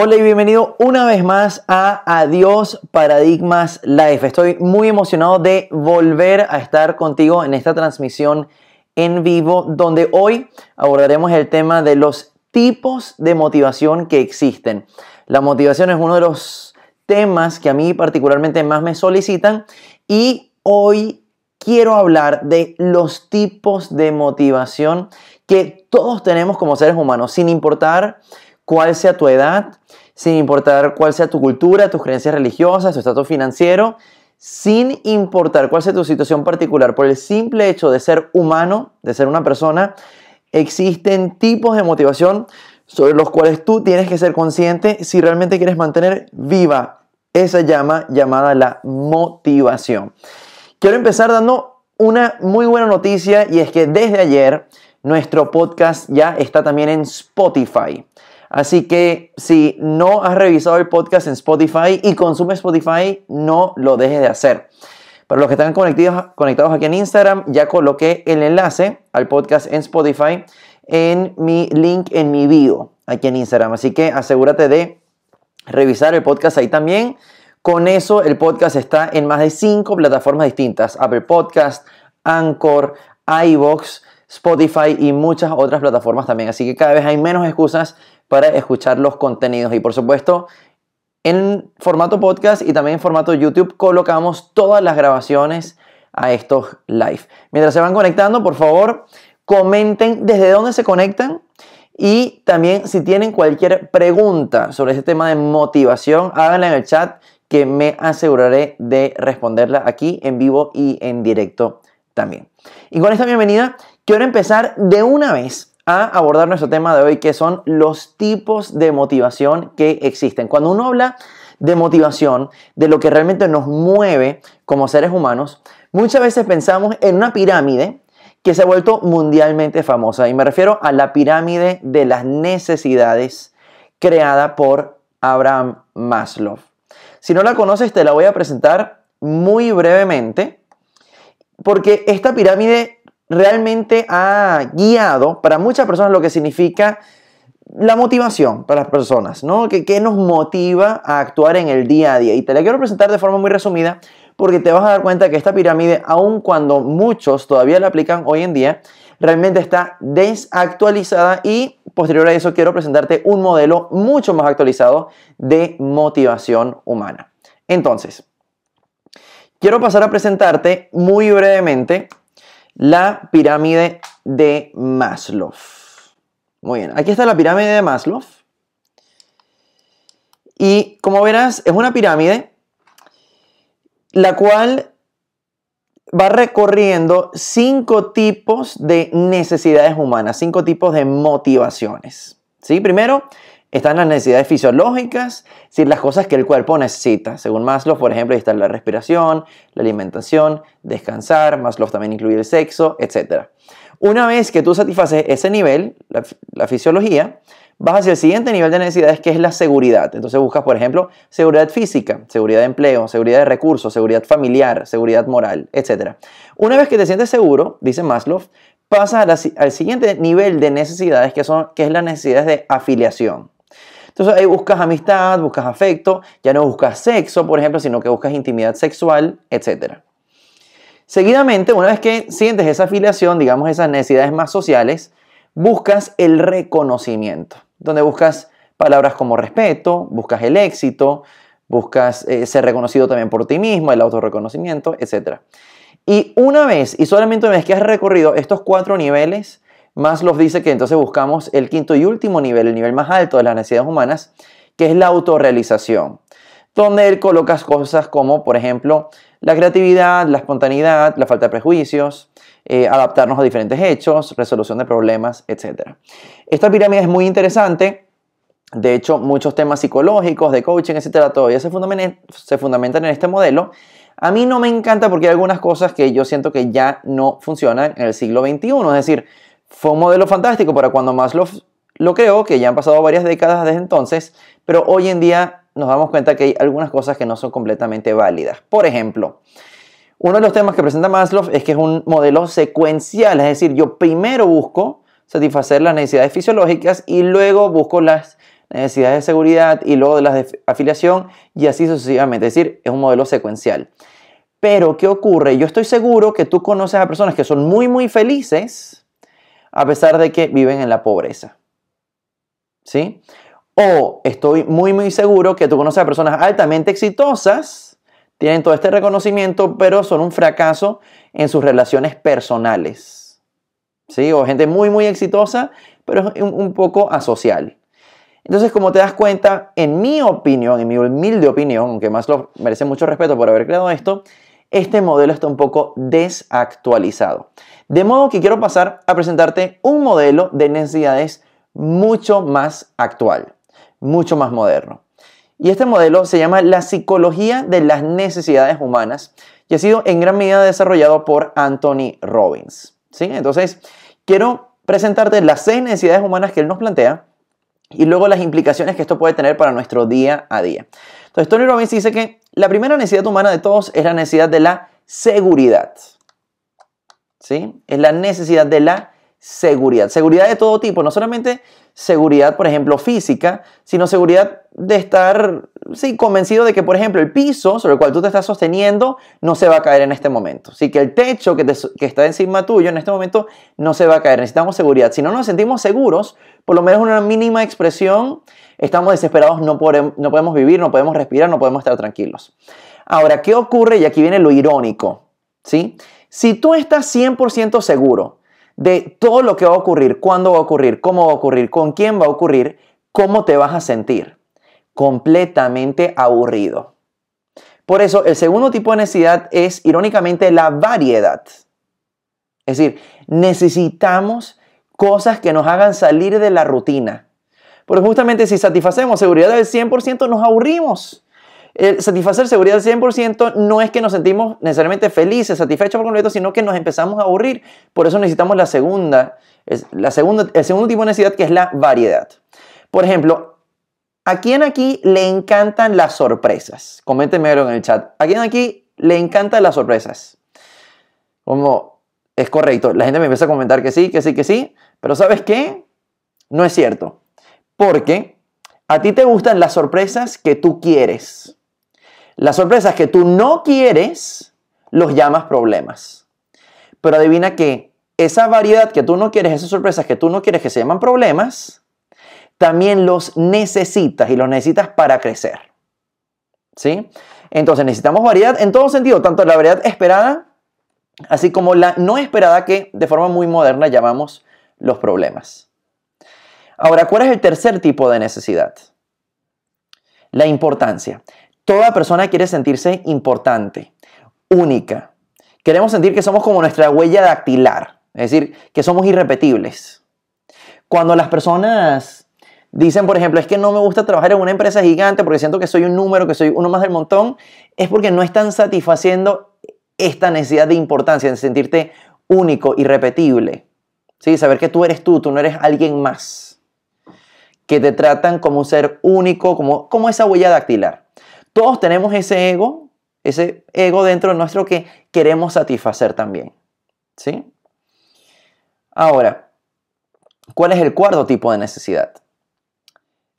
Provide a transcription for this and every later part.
Hola y bienvenido una vez más a Adiós Paradigmas Life. Estoy muy emocionado de volver a estar contigo en esta transmisión en vivo donde hoy abordaremos el tema de los tipos de motivación que existen. La motivación es uno de los temas que a mí particularmente más me solicitan y hoy quiero hablar de los tipos de motivación que todos tenemos como seres humanos, sin importar cuál sea tu edad, sin importar cuál sea tu cultura, tus creencias religiosas, tu estatus financiero, sin importar cuál sea tu situación particular, por el simple hecho de ser humano, de ser una persona, existen tipos de motivación sobre los cuales tú tienes que ser consciente si realmente quieres mantener viva esa llama llamada la motivación. Quiero empezar dando una muy buena noticia y es que desde ayer nuestro podcast ya está también en Spotify. Así que si no has revisado el podcast en Spotify y consumes Spotify, no lo dejes de hacer. Para los que están conectados, conectados aquí en Instagram, ya coloqué el enlace al podcast en Spotify en mi link en mi bio aquí en Instagram. Así que asegúrate de revisar el podcast ahí también. Con eso, el podcast está en más de cinco plataformas distintas: Apple Podcast, Anchor, iBox, Spotify y muchas otras plataformas también. Así que cada vez hay menos excusas para escuchar los contenidos. Y por supuesto, en formato podcast y también en formato YouTube colocamos todas las grabaciones a estos live. Mientras se van conectando, por favor, comenten desde dónde se conectan y también si tienen cualquier pregunta sobre este tema de motivación, háganla en el chat que me aseguraré de responderla aquí en vivo y en directo también. Y con esta bienvenida, quiero empezar de una vez a abordar nuestro tema de hoy, que son los tipos de motivación que existen. Cuando uno habla de motivación, de lo que realmente nos mueve como seres humanos, muchas veces pensamos en una pirámide que se ha vuelto mundialmente famosa. Y me refiero a la pirámide de las necesidades creada por Abraham Maslow. Si no la conoces, te la voy a presentar muy brevemente, porque esta pirámide realmente ha guiado para muchas personas lo que significa la motivación para las personas, ¿no? ¿Qué, nos motiva a actuar en el día a día? Y te la quiero presentar de forma muy resumida porque te vas a dar cuenta que esta pirámide, aun cuando muchos todavía la aplican hoy en día, realmente está desactualizada y posterior a eso quiero presentarte un modelo mucho más actualizado de motivación humana. Entonces, quiero pasar a presentarte muy brevemente la pirámide de Maslow. Muy bien, aquí está la pirámide de Maslow. Y como verás, es una pirámide la cual va recorriendo cinco tipos de necesidades humanas, cinco tipos de motivaciones. ¿Sí? Primero, están las necesidades fisiológicas, es las cosas que el cuerpo necesita. Según Maslow, por ejemplo, está la respiración, la alimentación, descansar, Maslow también incluye el sexo, etc. Una vez que tú satisfaces ese nivel, la, fisiología, vas hacia el siguiente nivel de necesidades que es la seguridad. Entonces buscas, por ejemplo, seguridad física, seguridad de empleo, seguridad de recursos, seguridad familiar, seguridad moral, etc. Una vez que te sientes seguro, dice Maslow, pasas al siguiente nivel de necesidades que, son, que es las necesidades de afiliación. Entonces ahí buscas amistad, buscas afecto, ya no buscas sexo, por ejemplo, sino que buscas intimidad sexual, etc. Seguidamente, una vez que sientes esa afiliación, digamos esas necesidades más sociales, buscas el reconocimiento, donde buscas palabras como respeto, buscas el éxito, buscas eh, ser reconocido también por ti mismo, el autorreconocimiento, etc. Y una vez, y solamente una vez que has recorrido estos cuatro niveles, Maslow dice que entonces buscamos el quinto y último nivel, el nivel más alto de las necesidades humanas, que es la autorrealización, donde él coloca cosas como, por ejemplo, la creatividad, la espontaneidad, la falta de prejuicios, eh, adaptarnos a diferentes hechos, resolución de problemas, etc. Esta pirámide es muy interesante. De hecho, muchos temas psicológicos, de coaching, etcétera, todavía se fundamentan, se fundamentan en este modelo. A mí no me encanta porque hay algunas cosas que yo siento que ya no funcionan en el siglo XXI. Es decir, fue un modelo fantástico para cuando Maslow lo creó, que ya han pasado varias décadas desde entonces, pero hoy en día nos damos cuenta que hay algunas cosas que no son completamente válidas. Por ejemplo, uno de los temas que presenta Maslow es que es un modelo secuencial, es decir, yo primero busco satisfacer las necesidades fisiológicas y luego busco las necesidades de seguridad y luego de las de afiliación y así sucesivamente. Es decir, es un modelo secuencial. Pero, ¿qué ocurre? Yo estoy seguro que tú conoces a personas que son muy, muy felices a pesar de que viven en la pobreza. ¿Sí? O estoy muy, muy seguro que tú conoces a personas altamente exitosas, tienen todo este reconocimiento, pero son un fracaso en sus relaciones personales. ¿Sí? O gente muy, muy exitosa, pero es un, poco asocial. Entonces, como te das cuenta, en mi opinión, en mi humilde opinión, aunque más lo merece mucho respeto por haber creado esto, este modelo está un poco desactualizado. De modo que quiero pasar a presentarte un modelo de necesidades mucho más actual, mucho más moderno. Y este modelo se llama la psicología de las necesidades humanas y ha sido en gran medida desarrollado por Anthony Robbins. ¿sí? Entonces, quiero presentarte las seis necesidades humanas que él nos plantea y luego las implicaciones que esto puede tener para nuestro día a día. Entonces, Tony Robbins dice que la primera necesidad humana de todos es la necesidad de la seguridad. ¿Sí? Es la necesidad de la seguridad. Seguridad de todo tipo, no solamente seguridad, por ejemplo, física, sino seguridad de estar, sí, convencido de que, por ejemplo, el piso sobre el cual tú te estás sosteniendo no se va a caer en este momento. Sí, que el techo que, está encima tuyo en este momento no se va a caer. Necesitamos seguridad. Si no nos sentimos seguros, por lo menos una mínima expresión, estamos desesperados, no podemos, no podemos vivir, no podemos respirar, no podemos estar tranquilos. Ahora, ¿qué ocurre? Y aquí viene lo irónico, ¿sí? Si tú estás 100% seguro de todo lo que va a ocurrir, cuándo va a ocurrir, cómo va a ocurrir, con quién va a ocurrir, cómo te vas a sentir. Completamente aburrido. Por eso, el segundo tipo de necesidad es, irónicamente, la variedad. Es decir, necesitamos cosas que nos hagan salir de la rutina. Porque justamente si satisfacemos seguridad del 100%, nos aburrimos satisfacer seguridad al 100% no es que nos sentimos necesariamente felices, satisfechos por completo, sino que nos empezamos a aburrir. Por eso necesitamos la segunda, la segunda, el segundo tipo de necesidad que es la variedad. Por ejemplo, ¿a quién aquí le encantan las sorpresas? Coméntenme en el chat. ¿A quién aquí le encantan las sorpresas? Como es correcto, la gente me empieza a comentar que sí, que sí, que sí, pero ¿sabes qué? No es cierto. Porque a ti te gustan las sorpresas que tú quieres. Las sorpresas que tú no quieres, los llamas problemas. Pero adivina que esa variedad que tú no quieres, esas sorpresas que tú no quieres que se llaman problemas, también los necesitas y los necesitas para crecer. ¿Sí? Entonces necesitamos variedad en todo sentido, tanto la variedad esperada, así como la no esperada que de forma muy moderna llamamos los problemas. Ahora, ¿cuál es el tercer tipo de necesidad? La importancia. Toda persona quiere sentirse importante, única. Queremos sentir que somos como nuestra huella dactilar, es decir, que somos irrepetibles. Cuando las personas dicen, por ejemplo, es que no me gusta trabajar en una empresa gigante porque siento que soy un número, que soy uno más del montón, es porque no están satisfaciendo esta necesidad de importancia, de sentirte único, irrepetible. ¿Sí? Saber que tú eres tú, tú no eres alguien más. Que te tratan como un ser único, como, como esa huella dactilar. Todos tenemos ese ego, ese ego dentro de nuestro que queremos satisfacer también. ¿Sí? Ahora, ¿cuál es el cuarto tipo de necesidad?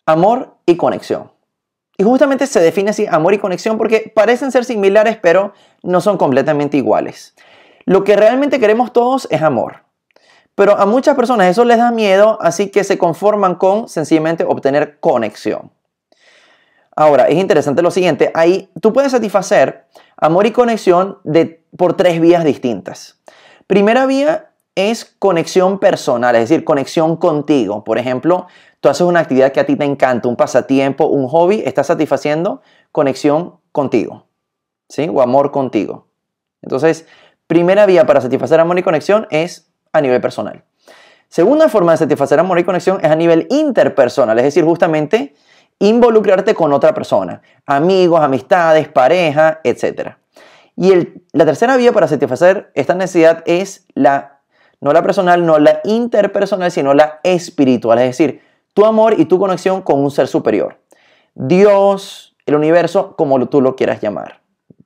Amor y conexión. Y justamente se define así amor y conexión porque parecen ser similares, pero no son completamente iguales. Lo que realmente queremos todos es amor. Pero a muchas personas eso les da miedo, así que se conforman con sencillamente obtener conexión. Ahora, es interesante lo siguiente, ahí tú puedes satisfacer amor y conexión de, por tres vías distintas. Primera vía es conexión personal, es decir, conexión contigo. Por ejemplo, tú haces una actividad que a ti te encanta, un pasatiempo, un hobby, estás satisfaciendo conexión contigo, ¿sí? O amor contigo. Entonces, primera vía para satisfacer amor y conexión es a nivel personal. Segunda forma de satisfacer amor y conexión es a nivel interpersonal, es decir, justamente involucrarte con otra persona, amigos, amistades, pareja, etc. Y la tercera vía para satisfacer esta necesidad es la, no la personal, no la interpersonal, sino la espiritual, es decir, tu amor y tu conexión con un ser superior. Dios, el universo, como tú lo quieras llamar.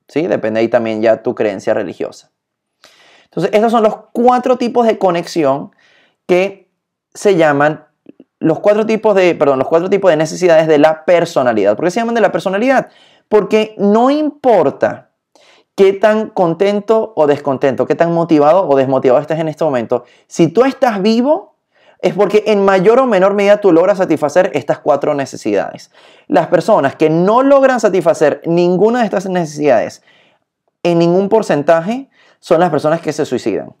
¿sí? Depende ahí también ya tu creencia religiosa. Entonces, estos son los cuatro tipos de conexión que se llaman los cuatro tipos de, perdón, los cuatro tipos de necesidades de la personalidad. ¿Por qué se llaman de la personalidad? Porque no importa qué tan contento o descontento, qué tan motivado o desmotivado estés en este momento, si tú estás vivo, es porque en mayor o menor medida tú logras satisfacer estas cuatro necesidades. Las personas que no logran satisfacer ninguna de estas necesidades en ningún porcentaje son las personas que se suicidan.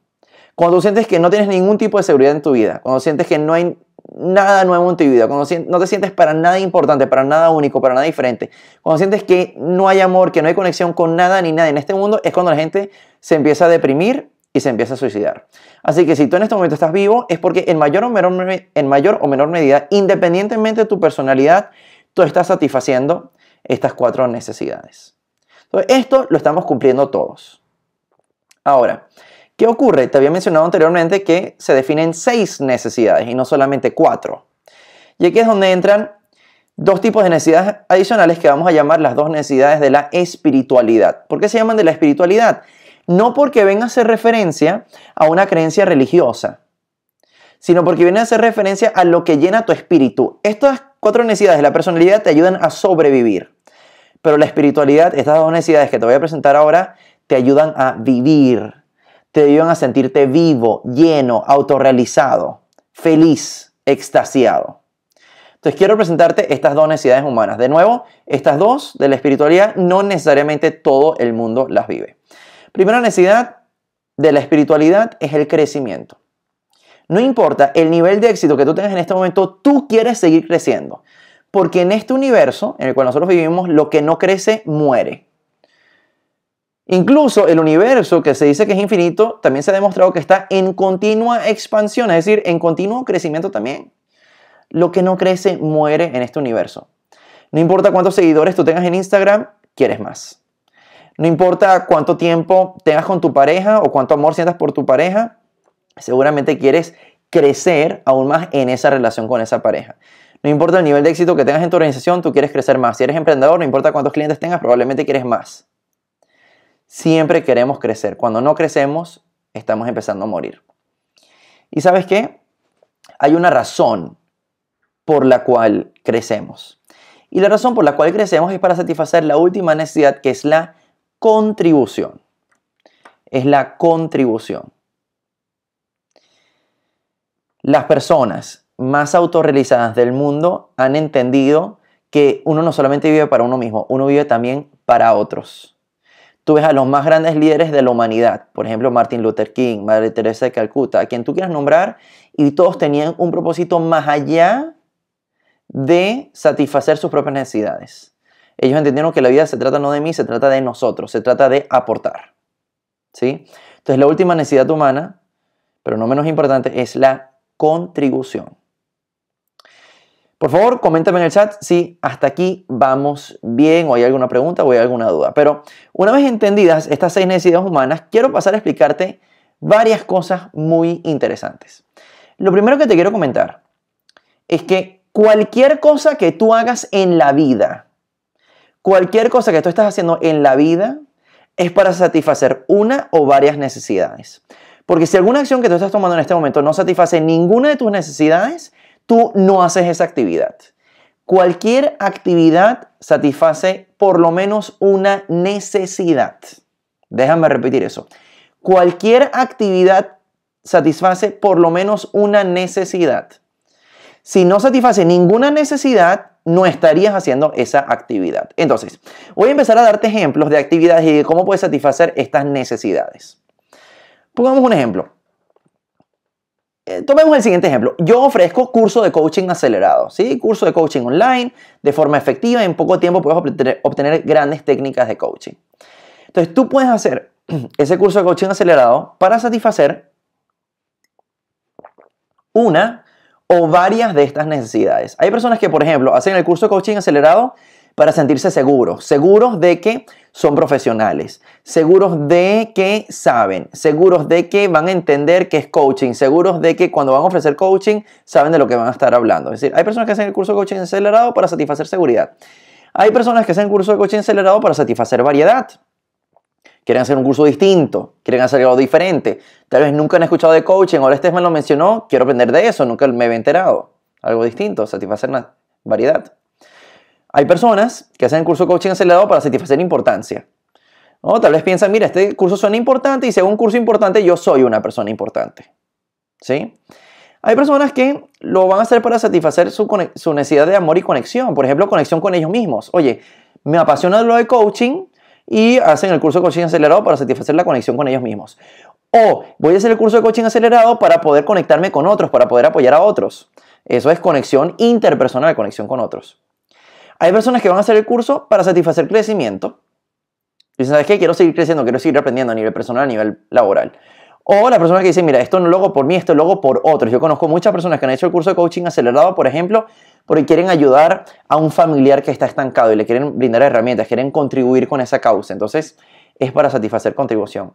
Cuando tú sientes que no tienes ningún tipo de seguridad en tu vida, cuando sientes que no hay nada nuevo en tu vida, cuando no te sientes para nada importante, para nada único, para nada diferente, cuando sientes que no hay amor, que no hay conexión con nada ni nadie en este mundo, es cuando la gente se empieza a deprimir y se empieza a suicidar. Así que si tú en este momento estás vivo, es porque en mayor o menor, en mayor o menor medida, independientemente de tu personalidad, tú estás satisfaciendo estas cuatro necesidades. Entonces, esto lo estamos cumpliendo todos. Ahora, ¿Qué ocurre? Te había mencionado anteriormente que se definen seis necesidades y no solamente cuatro. Y aquí es donde entran dos tipos de necesidades adicionales que vamos a llamar las dos necesidades de la espiritualidad. ¿Por qué se llaman de la espiritualidad? No porque venga a hacer referencia a una creencia religiosa, sino porque viene a hacer referencia a lo que llena tu espíritu. Estas cuatro necesidades de la personalidad te ayudan a sobrevivir. Pero la espiritualidad, estas dos necesidades que te voy a presentar ahora, te ayudan a vivir te ayudan a sentirte vivo, lleno, autorrealizado, feliz, extasiado. Entonces quiero presentarte estas dos necesidades humanas. De nuevo, estas dos de la espiritualidad no necesariamente todo el mundo las vive. Primera necesidad de la espiritualidad es el crecimiento. No importa el nivel de éxito que tú tengas en este momento, tú quieres seguir creciendo. Porque en este universo en el cual nosotros vivimos, lo que no crece muere. Incluso el universo, que se dice que es infinito, también se ha demostrado que está en continua expansión, es decir, en continuo crecimiento también. Lo que no crece muere en este universo. No importa cuántos seguidores tú tengas en Instagram, quieres más. No importa cuánto tiempo tengas con tu pareja o cuánto amor sientas por tu pareja, seguramente quieres crecer aún más en esa relación con esa pareja. No importa el nivel de éxito que tengas en tu organización, tú quieres crecer más. Si eres emprendedor, no importa cuántos clientes tengas, probablemente quieres más. Siempre queremos crecer. Cuando no crecemos, estamos empezando a morir. ¿Y sabes qué? Hay una razón por la cual crecemos. Y la razón por la cual crecemos es para satisfacer la última necesidad que es la contribución. Es la contribución. Las personas más autorrealizadas del mundo han entendido que uno no solamente vive para uno mismo, uno vive también para otros. Tú ves a los más grandes líderes de la humanidad, por ejemplo Martin Luther King, Madre Teresa de Calcuta, a quien tú quieras nombrar, y todos tenían un propósito más allá de satisfacer sus propias necesidades. Ellos entendieron que la vida se trata no de mí, se trata de nosotros, se trata de aportar. ¿Sí? Entonces la última necesidad humana, pero no menos importante, es la contribución. Por favor, coméntame en el chat si hasta aquí vamos bien o hay alguna pregunta o hay alguna duda. Pero una vez entendidas estas seis necesidades humanas, quiero pasar a explicarte varias cosas muy interesantes. Lo primero que te quiero comentar es que cualquier cosa que tú hagas en la vida, cualquier cosa que tú estás haciendo en la vida, es para satisfacer una o varias necesidades. Porque si alguna acción que tú estás tomando en este momento no satisface ninguna de tus necesidades, tú no haces esa actividad. Cualquier actividad satisface por lo menos una necesidad. Déjame repetir eso. Cualquier actividad satisface por lo menos una necesidad. Si no satisface ninguna necesidad, no estarías haciendo esa actividad. Entonces, voy a empezar a darte ejemplos de actividades y de cómo puedes satisfacer estas necesidades. Pongamos un ejemplo. Eh, tomemos el siguiente ejemplo. Yo ofrezco curso de coaching acelerado, ¿sí? Curso de coaching online, de forma efectiva, en poco tiempo puedes obtener, obtener grandes técnicas de coaching. Entonces, tú puedes hacer ese curso de coaching acelerado para satisfacer una o varias de estas necesidades. Hay personas que, por ejemplo, hacen el curso de coaching acelerado para sentirse seguros, seguros de que son profesionales, seguros de que saben, seguros de que van a entender qué es coaching, seguros de que cuando van a ofrecer coaching saben de lo que van a estar hablando. Es decir, hay personas que hacen el curso de coaching acelerado para satisfacer seguridad. Hay personas que hacen el curso de coaching acelerado para satisfacer variedad. Quieren hacer un curso distinto, quieren hacer algo diferente. Tal vez nunca han escuchado de coaching, ahora este me lo mencionó, quiero aprender de eso, nunca me he enterado. algo distinto, satisfacer una variedad. Hay personas que hacen el curso de coaching acelerado para satisfacer importancia. ¿no? Tal vez piensan, mira, este curso suena importante y según un curso importante yo soy una persona importante. ¿Sí? Hay personas que lo van a hacer para satisfacer su, su, necesidad de amor y conexión. Por ejemplo, conexión con ellos mismos. Oye, me apasiona lo de coaching y hacen el curso de coaching acelerado para satisfacer la conexión con ellos mismos. O voy a hacer el curso de coaching acelerado para poder conectarme con otros, para poder apoyar a otros. Eso es conexión interpersonal, conexión con otros. Hay personas que van a hacer el curso para satisfacer crecimiento. Y ¿sabes qué? Quiero seguir creciendo, quiero seguir aprendiendo a nivel personal, a nivel laboral. O la persona que dice, mira, esto no lo hago por mí, esto lo hago por otros. Yo conozco muchas personas que han hecho el curso de coaching acelerado, por ejemplo, porque quieren ayudar a un familiar que está estancado y le quieren brindar herramientas, quieren contribuir con esa causa. Entonces, es para satisfacer contribución.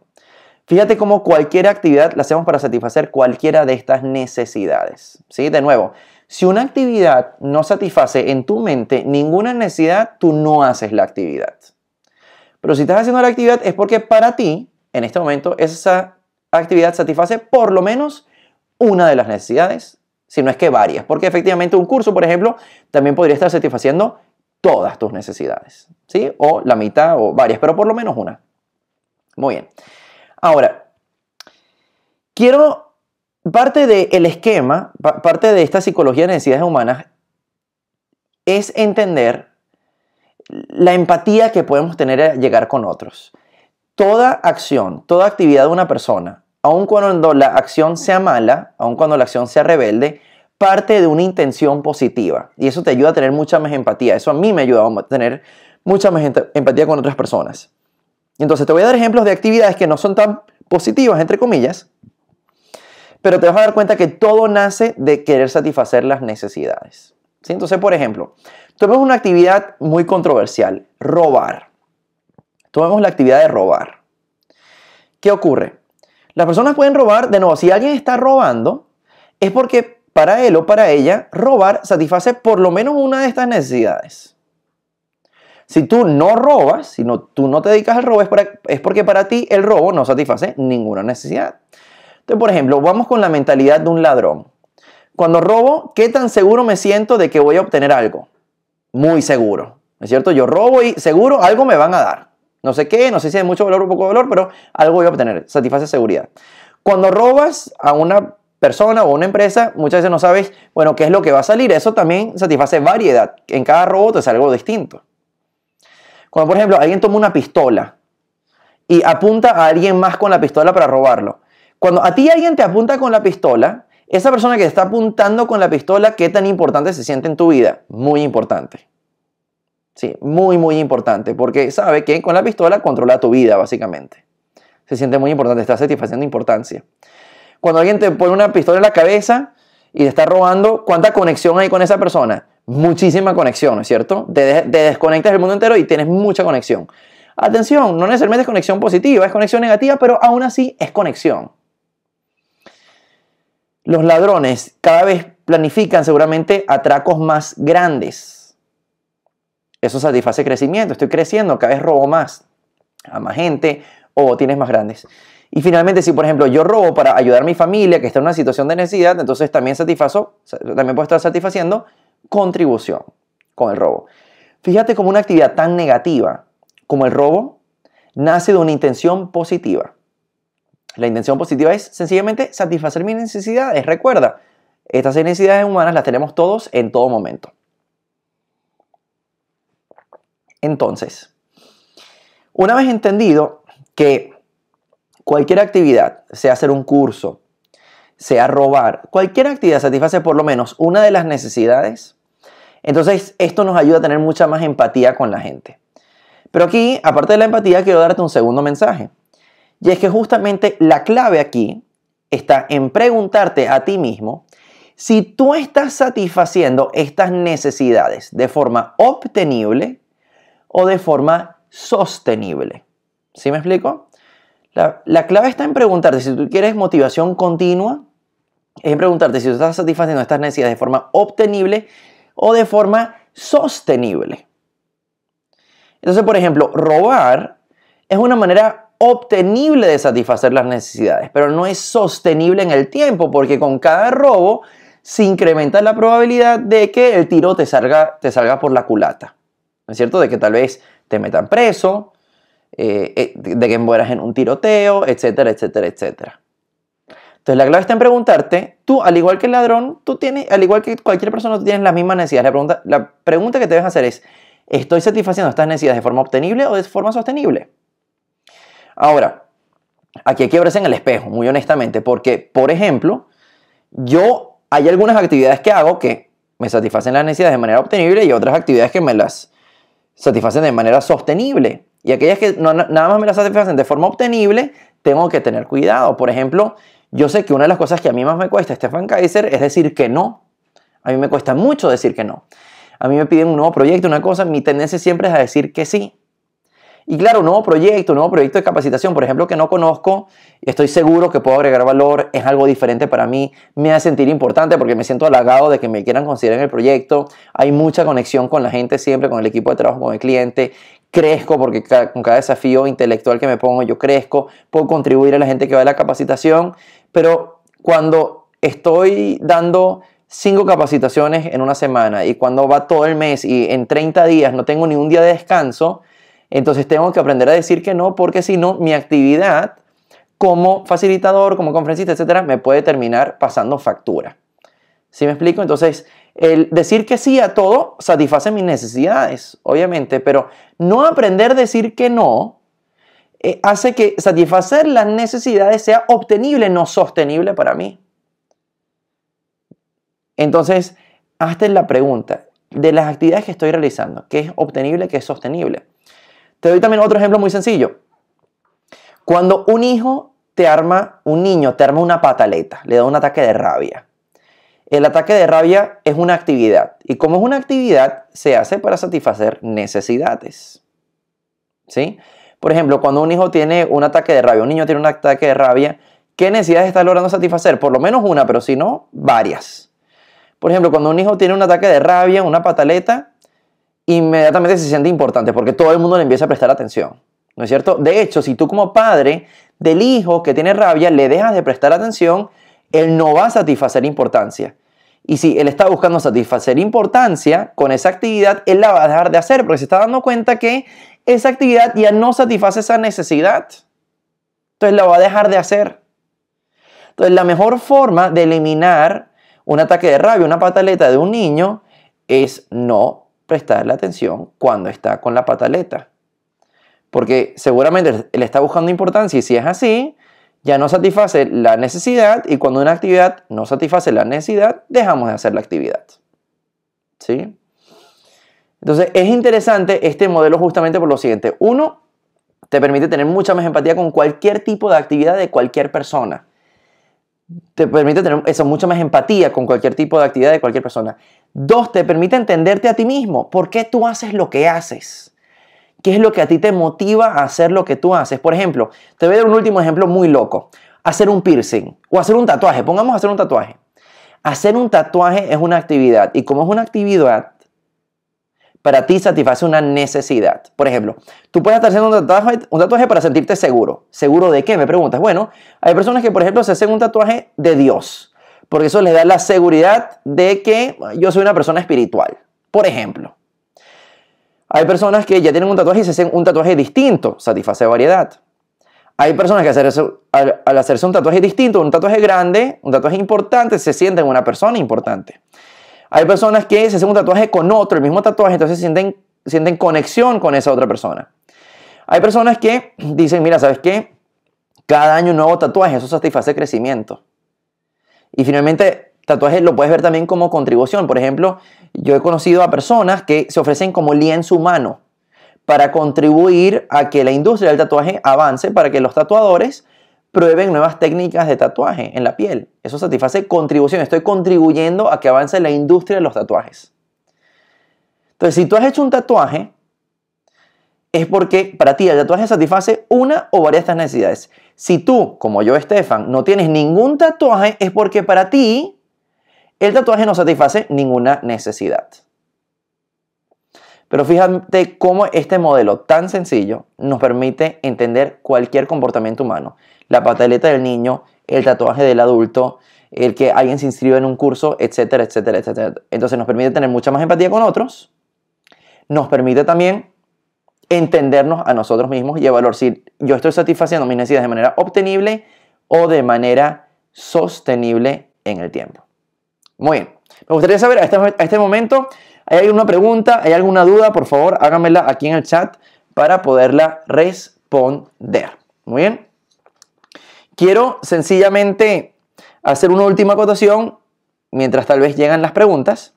Fíjate cómo cualquier actividad la hacemos para satisfacer cualquiera de estas necesidades. ¿Sí? De nuevo, si una actividad no satisface en tu mente ninguna necesidad, tú no haces la actividad. Pero si estás haciendo la actividad es porque para ti, en este momento, esa actividad satisface por lo menos una de las necesidades, si no es que varias. Porque efectivamente un curso, por ejemplo, también podría estar satisfaciendo todas tus necesidades. ¿Sí? O la mitad o varias, pero por lo menos una. Muy bien. Ahora, quiero parte del esquema, parte de esta psicología de necesidades humanas es entender la empatía que podemos tener a llegar con otros. Toda acción, toda actividad de una persona, aun cuando la acción sea mala, aun cuando la acción sea rebelde, parte de una intención positiva. Y eso te ayuda a tener mucha más empatía. Eso a mí me ayuda a tener mucha más empatía con otras personas. Entonces te voy a dar ejemplos de actividades que no son tan positivas, entre comillas, pero te vas a dar cuenta que todo nace de querer satisfacer las necesidades. Entonces, por ejemplo, tomemos una actividad muy controversial, robar. Tomemos la actividad de robar. ¿Qué ocurre? Las personas pueden robar, de nuevo, si alguien está robando, es porque para él o para ella, robar satisface por lo menos una de estas necesidades. Si tú no robas, si no, tú no te dedicas al robo, es porque para ti el robo no satisface ninguna necesidad. Entonces, por ejemplo, vamos con la mentalidad de un ladrón. Cuando robo, ¿qué tan seguro me siento de que voy a obtener algo? Muy seguro. ¿Es cierto? Yo robo y seguro algo me van a dar. No sé qué, no sé si hay mucho valor o poco valor, pero algo voy a obtener. Satisface seguridad. Cuando robas a una persona o una empresa, muchas veces no sabes, bueno, qué es lo que va a salir. Eso también satisface variedad. En cada robo te sale algo distinto. Cuando, por ejemplo, alguien toma una pistola y apunta a alguien más con la pistola para robarlo. Cuando a ti alguien te apunta con la pistola, esa persona que está apuntando con la pistola, ¿qué tan importante se siente en tu vida? Muy importante. Sí, muy, muy importante, porque sabe que con la pistola controla tu vida, básicamente. Se siente muy importante, está satisfaciendo importancia. Cuando alguien te pone una pistola en la cabeza y te está robando, ¿cuánta conexión hay con esa persona? Muchísima conexión, ¿es cierto? Te, te desconectas del mundo entero y tienes mucha conexión. Atención, no necesariamente es conexión positiva, es conexión negativa, pero aún así es conexión. Los ladrones cada vez planifican seguramente atracos más grandes. Eso satisface crecimiento. Estoy creciendo, cada vez robo más a más gente o tienes más grandes. Y finalmente, si por ejemplo yo robo para ayudar a mi familia que está en una situación de necesidad, entonces también satisfazo, también puedo estar satisfaciendo contribución con el robo. Fíjate cómo una actividad tan negativa como el robo nace de una intención positiva. La intención positiva es sencillamente satisfacer mis necesidades. Recuerda, estas necesidades humanas las tenemos todos en todo momento. Entonces, una vez entendido que cualquier actividad, sea hacer un curso, sea robar, cualquier actividad satisface por lo menos una de las necesidades, entonces esto nos ayuda a tener mucha más empatía con la gente. Pero aquí, aparte de la empatía, quiero darte un segundo mensaje. Y es que justamente la clave aquí está en preguntarte a ti mismo si tú estás satisfaciendo estas necesidades de forma obtenible o de forma sostenible. ¿Sí me explico? La, la, clave está en preguntarte si tú quieres motivación continua, es en preguntarte si tú estás satisfaciendo estas necesidades de forma obtenible o de forma sostenible. Entonces, por ejemplo, robar es una manera obtenible de satisfacer las necesidades, pero no es sostenible en el tiempo, porque con cada robo se incrementa la probabilidad de que el tiro te salga, te salga por la culata. ¿No es cierto? De que tal vez te metan preso, eh, eh, de que mueras en un tiroteo, etcétera, etcétera, etcétera. Entonces la clave está en preguntarte, tú al igual que el ladrón, tú tienes, al igual que cualquier persona, tú tienes las mismas necesidades. La pregunta, la pregunta que te debes hacer es, ¿estoy satisfaciendo estas necesidades de forma obtenible o de forma sostenible? Ahora, aquí hay que verse en el espejo, muy honestamente, porque, por ejemplo, yo hay algunas actividades que hago que me satisfacen las necesidades de manera obtenible y otras actividades que me las satisfacen de manera sostenible. Y aquellas que nada más me las satisfacen de forma obtenible, tengo que tener cuidado. Por ejemplo, yo sé que una de las cosas que a mí más me cuesta, Stefan Kaiser, es decir que no. A mí me cuesta mucho decir que no. A mí me piden un nuevo proyecto, una cosa, mi tendencia siempre es a decir que sí. Y claro, un nuevo proyecto, un nuevo proyecto de capacitación, por ejemplo, que no conozco, estoy seguro que puedo agregar valor, es algo diferente para mí, me hace sentir importante porque me siento halagado de que me quieran considerar en el proyecto, hay mucha conexión con la gente siempre, con el equipo de trabajo, con el cliente, crezco porque con cada desafío intelectual que me pongo yo crezco, puedo contribuir a la gente que va a la capacitación, pero cuando estoy dando cinco capacitaciones en una semana y cuando va todo el mes y en 30 días no tengo ni un día de descanso, entonces tengo que aprender a decir que no, porque si no, mi actividad como facilitador, como conferencista, etcétera, me puede terminar pasando factura. ¿Sí me explico? Entonces, el decir que sí a todo satisface mis necesidades, obviamente, pero no aprender a decir que no eh, hace que satisfacer las necesidades sea obtenible, no sostenible para mí. Entonces, hazte la pregunta de las actividades que estoy realizando, ¿qué es obtenible, qué es sostenible? Te doy también otro ejemplo muy sencillo. Cuando un hijo te arma, un niño te arma una pataleta, le da un ataque de rabia. El ataque de rabia es una actividad y como es una actividad, se hace para satisfacer necesidades. ¿Sí? Por ejemplo, cuando un hijo tiene un ataque de rabia, un niño tiene un ataque de rabia, ¿qué necesidades está logrando satisfacer? Por lo menos una, pero si no, varias. Por ejemplo, cuando un hijo tiene un ataque de rabia, una pataleta, inmediatamente se siente importante porque todo el mundo le empieza a prestar atención. ¿No es cierto? De hecho, si tú como padre del hijo que tiene rabia le dejas de prestar atención, él no va a satisfacer importancia. Y si él está buscando satisfacer importancia con esa actividad, él la va a dejar de hacer porque se está dando cuenta que esa actividad ya no satisface esa necesidad. Entonces la va a dejar de hacer. Entonces la mejor forma de eliminar un ataque de rabia, una pataleta de un niño, es no prestarle atención cuando está con la pataleta. Porque seguramente él está buscando importancia y si es así, ya no satisface la necesidad y cuando una actividad no satisface la necesidad, dejamos de hacer la actividad. ¿Sí? Entonces es interesante este modelo justamente por lo siguiente. Uno, te permite tener mucha más empatía con cualquier tipo de actividad de cualquier persona. Te permite tener eso, mucha más empatía con cualquier tipo de actividad de cualquier persona. Dos, te permite entenderte a ti mismo. ¿Por qué tú haces lo que haces? ¿Qué es lo que a ti te motiva a hacer lo que tú haces? Por ejemplo, te voy a dar un último ejemplo muy loco. Hacer un piercing o hacer un tatuaje. Pongamos hacer un tatuaje. Hacer un tatuaje es una actividad y como es una actividad, para ti satisface una necesidad. Por ejemplo, tú puedes estar haciendo un tatuaje, para sentirte seguro. ¿Seguro de qué? Me preguntas. Bueno, hay personas que, por ejemplo, se hacen un tatuaje de Dios porque eso les da la seguridad de que yo soy una persona espiritual. Por ejemplo, hay personas que ya tienen un tatuaje y se hacen un tatuaje distinto, satisface variedad. Hay personas que al, hacerse un tatuaje distinto, un tatuaje grande, un tatuaje importante, se sienten una persona importante. Hay personas que se hacen un tatuaje con otro, el mismo tatuaje, entonces sienten, sienten conexión con esa otra persona. Hay personas que dicen, mira, ¿sabes qué? Cada año un nuevo tatuaje, eso satisface crecimiento. Y finalmente, tatuajes lo puedes ver también como contribución. Por ejemplo, yo he conocido a personas que se ofrecen como lienzo humano para contribuir a que la industria del tatuaje avance, para que los tatuadores prueben nuevas técnicas de tatuaje en la piel. Eso satisface contribución. Estoy contribuyendo a que avance la industria de los tatuajes. Entonces, si tú has hecho un tatuaje, es porque para ti el tatuaje satisface una o varias de estas necesidades. Si tú, como yo, Estefan, no tienes ningún tatuaje, es porque para ti el tatuaje no satisface ninguna necesidad. Pero fíjate cómo este modelo tan sencillo nos permite entender cualquier comportamiento humano. La pataleta del niño, el tatuaje del adulto, el que alguien se inscriba en un curso, etcétera, etcétera, etcétera. Entonces nos permite tener mucha más empatía con otros, nos permite también entendernos a nosotros mismos y evaluar si yo estoy satisfaciendo mis necesidades de manera obtenible o de manera sostenible en el tiempo. Muy bien. Me gustaría saber a este, este momento, ¿hay alguna pregunta? ¿Hay alguna duda? Por favor, háganmela aquí en el chat para poderla responder. Muy bien. Quiero sencillamente hacer una última acotación mientras tal vez llegan las preguntas.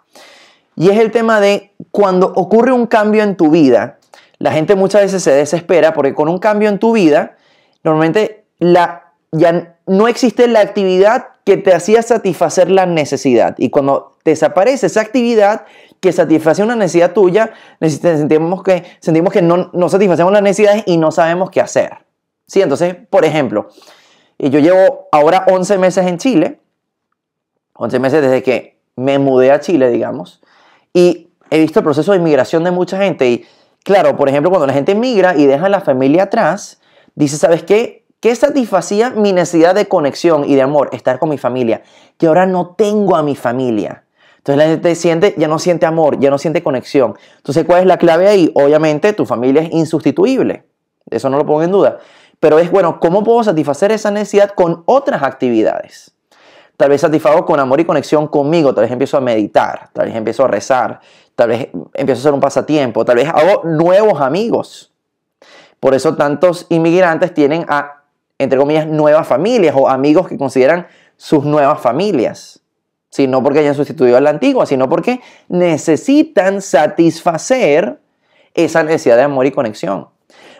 Y es el tema de cuando ocurre un cambio en tu vida, la gente muchas veces se desespera porque con un cambio en tu vida, normalmente la, ya no existe la actividad que te hacía satisfacer la necesidad. Y cuando desaparece esa actividad que satisface una necesidad tuya, sentimos que, sentimos que no, no satisfacemos las necesidades y no sabemos qué hacer. ¿Sí? Entonces, por ejemplo, yo llevo ahora 11 meses en Chile, 11 meses desde que me mudé a Chile, digamos, y he visto el proceso de inmigración de mucha gente. Y claro, por ejemplo, cuando la gente migra y deja la familia atrás, dice, ¿sabes qué? ¿Qué satisfacía mi necesidad de conexión y de amor? Estar con mi familia. Que ahora no tengo a mi familia. Entonces la gente siente, ya no siente amor, ya no siente conexión. Entonces, ¿cuál es la clave ahí? Obviamente, tu familia es insustituible. Eso no lo pongo en duda. Pero es, bueno, ¿cómo puedo satisfacer esa necesidad con otras actividades? Tal vez satisfago con amor y conexión conmigo, tal vez empiezo a meditar, tal vez empiezo a rezar, tal vez empiezo a hacer un pasatiempo, tal vez hago nuevos amigos. Por eso tantos inmigrantes tienen a, entre comillas, nuevas familias o amigos que consideran sus nuevas familias. Si no porque hayan sustituido a la antigua, sino porque necesitan satisfacer esa necesidad de amor y conexión.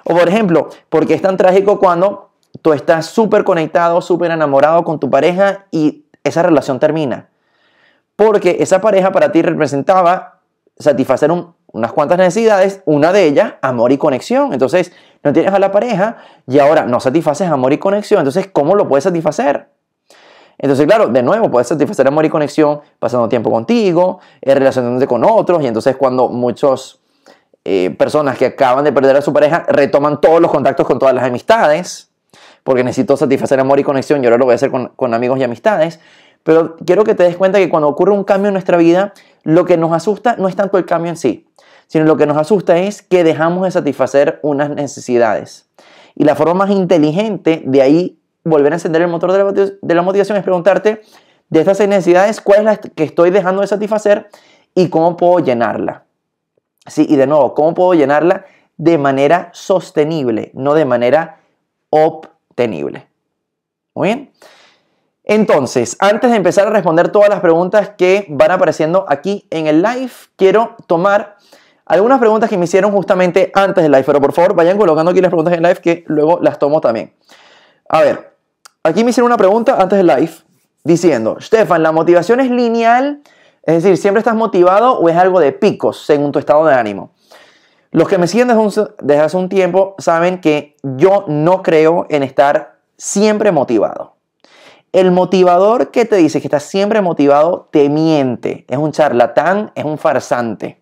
O por ejemplo, porque es tan trágico cuando tú estás súper conectado, súper enamorado con tu pareja y esa relación termina. Porque esa pareja para ti representaba satisfacer unas cuantas necesidades, una de ellas, amor y conexión. Entonces, no tienes a la pareja y ahora no satisfaces amor y conexión. Entonces, ¿cómo lo puedes satisfacer? Entonces, claro, de nuevo, puedes satisfacer amor y conexión pasando tiempo contigo, eh, relacionándote con otros. Y entonces, cuando muchos eh, personas que acaban de perder a su pareja retoman todos los contactos con todas las amistades, porque necesito satisfacer amor y conexión y ahora lo voy a hacer con, amigos y amistades. Pero quiero que te des cuenta que cuando ocurre un cambio en nuestra vida, lo que nos asusta no es tanto el cambio en sí, sino lo que nos asusta es que dejamos de satisfacer unas necesidades. Y la forma más inteligente de ahí volver a encender el motor de la motivación es preguntarte de estas necesidades, cuál es la que estoy dejando de satisfacer y cómo puedo llenarla. Sí, y de nuevo, ¿cómo puedo llenarla? De manera sostenible, no de manera obtenible. Muy bien. Entonces, antes de empezar a responder todas las preguntas que van apareciendo aquí en el live, quiero tomar algunas preguntas que me hicieron justamente antes del live, pero por favor vayan colocando aquí las preguntas en el live que luego las tomo también. A ver, aquí me hicieron una pregunta antes del live diciendo, Stefan, ¿la motivación es lineal? Es decir, ¿siempre estás motivado o es algo de picos según tu estado de ánimo? Los que me siguen desde, hace un tiempo saben que yo no creo en estar siempre motivado. El motivador que te dice que estás siempre motivado te miente, es un charlatán, es un farsante.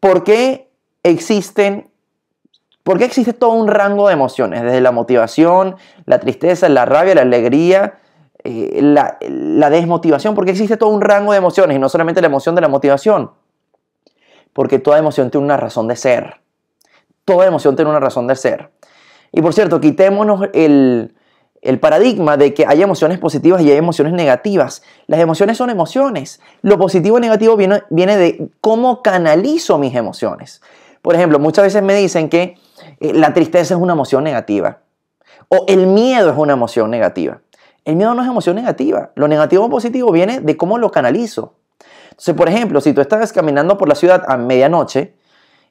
¿Por qué existen ¿Por qué existe todo un rango de emociones? Desde la motivación, la tristeza, la rabia, la alegría, eh, la, desmotivación, porque existe todo un rango de emociones y no solamente la emoción de la motivación, porque toda emoción tiene una razón de ser. Toda emoción tiene una razón de ser. Y por cierto, quitémonos el, paradigma de que hay emociones positivas y hay emociones negativas. Las emociones son emociones. Lo positivo y negativo viene, de cómo canalizo mis emociones. Por ejemplo, muchas veces me dicen que eh, la tristeza es una emoción negativa o el miedo es una emoción negativa. El miedo no es emoción negativa. Lo negativo o positivo viene de cómo lo canalizo. Entonces, por ejemplo, si tú estás caminando por la ciudad a medianoche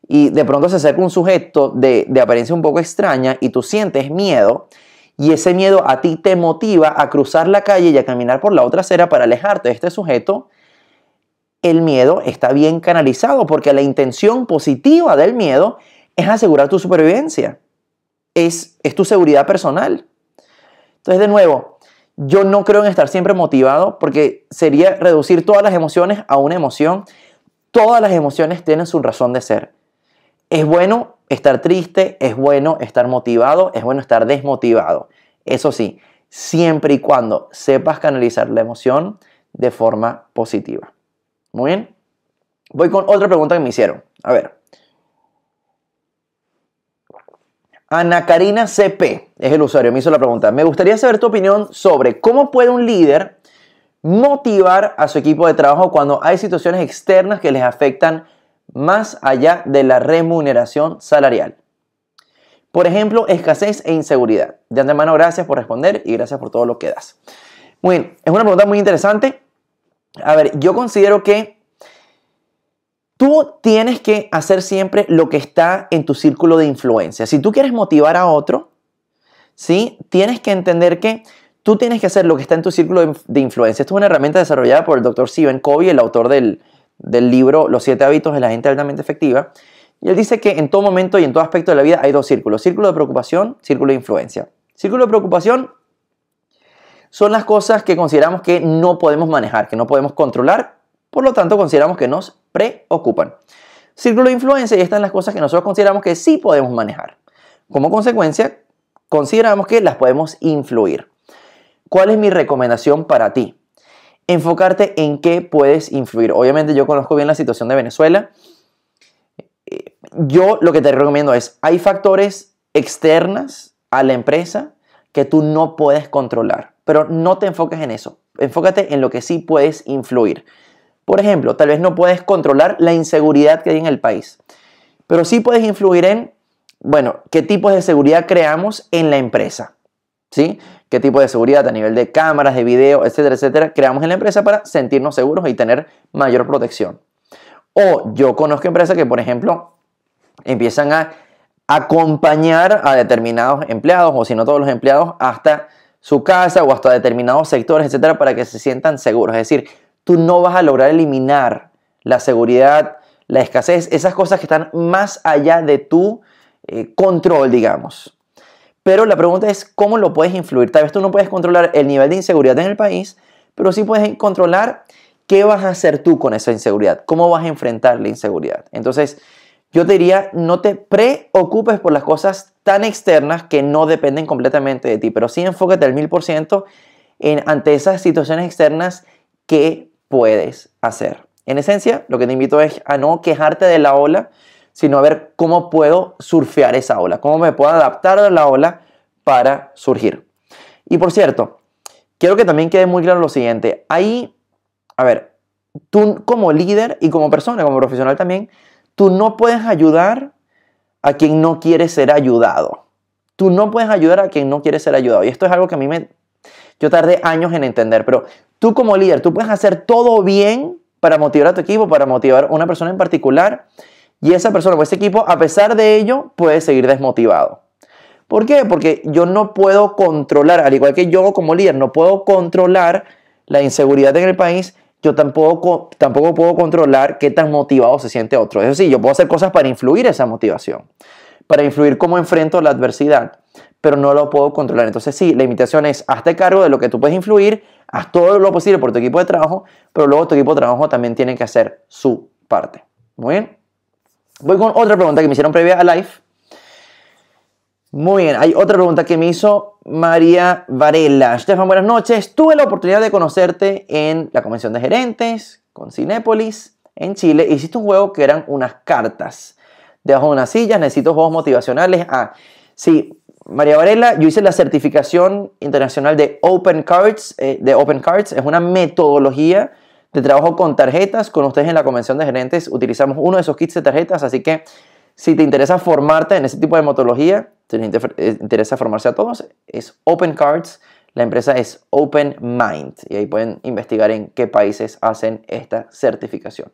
y de pronto se acerca un sujeto de, apariencia un poco extraña y tú sientes miedo, y ese miedo a ti te motiva a cruzar la calle y a caminar por la otra acera para alejarte de este sujeto, el miedo está bien canalizado porque la intención positiva del miedo es asegurar tu supervivencia, es, es tu seguridad personal. Entonces, de nuevo, yo no creo en estar siempre motivado porque sería reducir todas las emociones a una emoción. Todas las emociones tienen su razón de ser. Es bueno estar triste, es bueno estar motivado, es bueno estar desmotivado. Eso sí, siempre y cuando sepas canalizar la emoción de forma positiva. Muy bien. Voy con otra pregunta que me hicieron. A ver. Ana Karina CP es el usuario, me hizo la pregunta. Me gustaría saber tu opinión sobre cómo puede un líder motivar a su equipo de trabajo cuando hay situaciones externas que les afectan más allá de la remuneración salarial. Por ejemplo, escasez e inseguridad. De antemano, gracias por responder y gracias por todo lo que das. Muy bien, es una pregunta muy interesante. A ver, yo considero que tú tienes que hacer siempre lo que está en tu círculo de influencia. Si tú quieres motivar a otro, ¿sí? Tienes que entender que tú tienes que hacer lo que está en tu círculo de influencia. Esto es una herramienta desarrollada por el doctor Stephen Covey, el autor del, del libro Los siete hábitos de la gente altamente efectiva. Y él dice que en todo momento y en todo aspecto de la vida hay dos círculos, círculo de preocupación, círculo de influencia. Círculo de preocupación son las cosas que consideramos que no podemos manejar, que no podemos controlar, por lo tanto consideramos que nos preocupan. Círculo de influencia y están las cosas que nosotros consideramos que sí podemos manejar. Como consecuencia, consideramos que las podemos influir. ¿Cuál es mi recomendación para ti? Enfocarte en qué puedes influir. Obviamente yo conozco bien la situación de Venezuela yo lo que te recomiendo es, hay factores externas a la empresa que tú no puedes controlar, pero no te enfoques en eso. Enfócate en lo que sí puedes influir. Por ejemplo, tal vez no puedes controlar la inseguridad que hay en el país, pero sí puedes influir en, bueno, qué tipos de seguridad creamos en la empresa. ¿Sí? ¿Qué tipo de seguridad a nivel de cámaras, de video, etcétera, etcétera, creamos en la empresa para sentirnos seguros y tener mayor protección? O yo conozco empresas que, por ejemplo, empiezan a acompañar a determinados empleados o si no todos los empleados hasta su casa o hasta determinados sectores, etcétera, para que se sientan seguros. Es decir, tú no vas a lograr eliminar la seguridad, la escasez, esas cosas que están más allá de tu eh, control, digamos. Pero la pregunta es cómo lo puedes influir. Tal vez tú no puedes controlar el nivel de inseguridad en el país, pero sí puedes controlar qué vas a hacer tú con esa inseguridad, cómo vas a enfrentar la inseguridad. Entonces, yo te diría, no te preocupes por las cosas tan externas que no dependen completamente de ti, pero sí enfócate al mil por ciento ante esas situaciones externas que puedes hacer. En esencia, lo que te invito es a no quejarte de la ola, sino a ver cómo puedo surfear esa ola, cómo me puedo adaptar a la ola para surgir. Y por cierto, quiero que también quede muy claro lo siguiente. Ahí, a ver, tú como líder y como persona, como profesional también, Tú no puedes ayudar a quien no quiere ser ayudado. Tú no puedes ayudar a quien no quiere ser ayudado. Y esto es algo que a mí me... Yo tardé años en entender, pero tú como líder, tú puedes hacer todo bien para motivar a tu equipo, para motivar a una persona en particular, y esa persona o ese equipo, a pesar de ello, puede seguir desmotivado. ¿Por qué? Porque yo no puedo controlar, al igual que yo como líder, no puedo controlar la inseguridad en el país, yo tampoco, tampoco puedo controlar qué tan motivado se siente otro. Eso sí, yo puedo hacer cosas para influir esa motivación, para influir cómo enfrento la adversidad, pero no lo puedo controlar. Entonces sí, la invitación es, hazte cargo de lo que tú puedes influir, haz todo lo posible por tu equipo de trabajo, pero luego tu equipo de trabajo también tiene que hacer su parte. Muy bien. Voy con otra pregunta que me hicieron previa a live. Muy bien, hay otra pregunta que me hizo María Varela. Estefan, buenas noches. Tuve la oportunidad de conocerte en la convención de gerentes con Cinépolis en Chile. Hiciste un juego que eran unas cartas debajo de unas sillas. Necesito juegos motivacionales. Ah, sí, María Varela, yo hice la certificación internacional de Open Cards. Eh, de Open Cards es una metodología de trabajo con tarjetas. Con ustedes en la convención de gerentes utilizamos uno de esos kits de tarjetas, así que si te interesa formarte en ese tipo de metodología, te eh, interesa formarse a todos, es Open Cards. La empresa es Open Mind y ahí pueden investigar en qué países hacen esta certificación.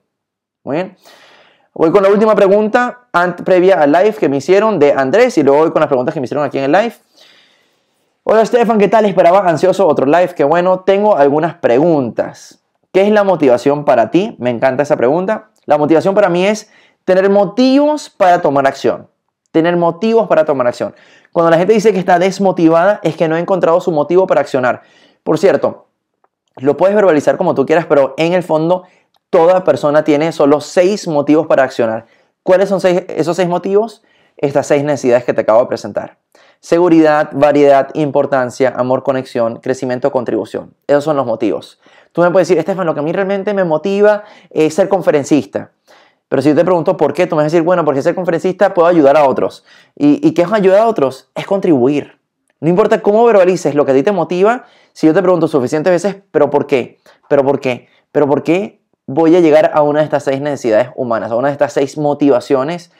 Muy bien. Voy con la última pregunta previa al live que me hicieron de Andrés y luego voy con las preguntas que me hicieron aquí en el live. Hola Stefan, ¿qué tal? Esperaba ansioso otro live. Qué bueno, tengo algunas preguntas. ¿Qué es la motivación para ti? Me encanta esa pregunta. La motivación para mí es Tener motivos para tomar acción. Tener motivos para tomar acción. Cuando la gente dice que está desmotivada es que no ha encontrado su motivo para accionar. Por cierto, lo puedes verbalizar como tú quieras, pero en el fondo toda persona tiene solo seis motivos para accionar. ¿Cuáles son esos seis motivos? Estas seis necesidades que te acabo de presentar. Seguridad, variedad, importancia, amor, conexión, crecimiento, contribución. Esos son los motivos. Tú me puedes decir, Estefan, lo que a mí realmente me motiva es ser conferencista. Pero si yo te pregunto por qué, tú me vas a decir, bueno, porque ser conferencista puedo ayudar a otros. ¿Y, y qué es ayudar a otros? Es contribuir. No importa cómo verbalices lo que a ti te motiva, si yo te pregunto suficientes veces, pero ¿por qué? ¿Pero por qué? ¿Pero por qué voy a llegar a una de estas seis necesidades humanas, a una de estas seis motivaciones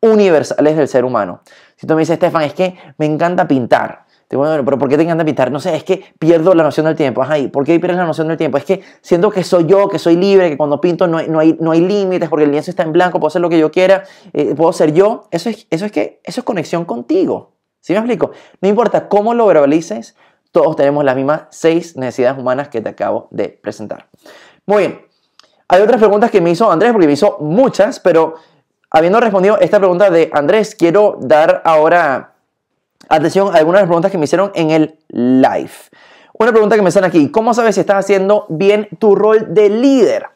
universales del ser humano? Si tú me dices, Estefan, es que me encanta pintar. Te bueno, pero ¿por qué te encanta pintar? No sé, es que pierdo la noción del tiempo. Ajá, ¿y por qué pierdes la noción del tiempo? Es que siento que soy yo, que soy libre, que cuando pinto no hay, no hay, no hay límites porque el lienzo está en blanco, puedo hacer lo que yo quiera, eh, puedo ser yo. Eso es, eso es que eso es conexión contigo. ¿Sí me explico? No importa cómo lo verbalices, todos tenemos las mismas seis necesidades humanas que te acabo de presentar. Muy bien. Hay otras preguntas que me hizo Andrés, porque me hizo muchas, pero habiendo respondido esta pregunta de Andrés, quiero dar ahora atención a algunas de las preguntas que me hicieron en el live. Una pregunta que me están aquí, ¿cómo sabes si estás haciendo bien tu rol de líder?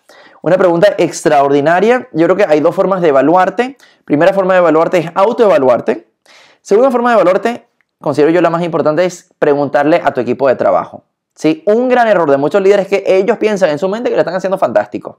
Una pregunta extraordinaria. Yo creo que hay dos formas de evaluarte. Primera forma de evaluarte es autoevaluarte. Segunda forma de evaluarte, considero yo la más importante, es preguntarle a tu equipo de trabajo. ¿Sí? Un gran error de muchos líderes es que ellos piensan en su mente que lo están haciendo fantástico.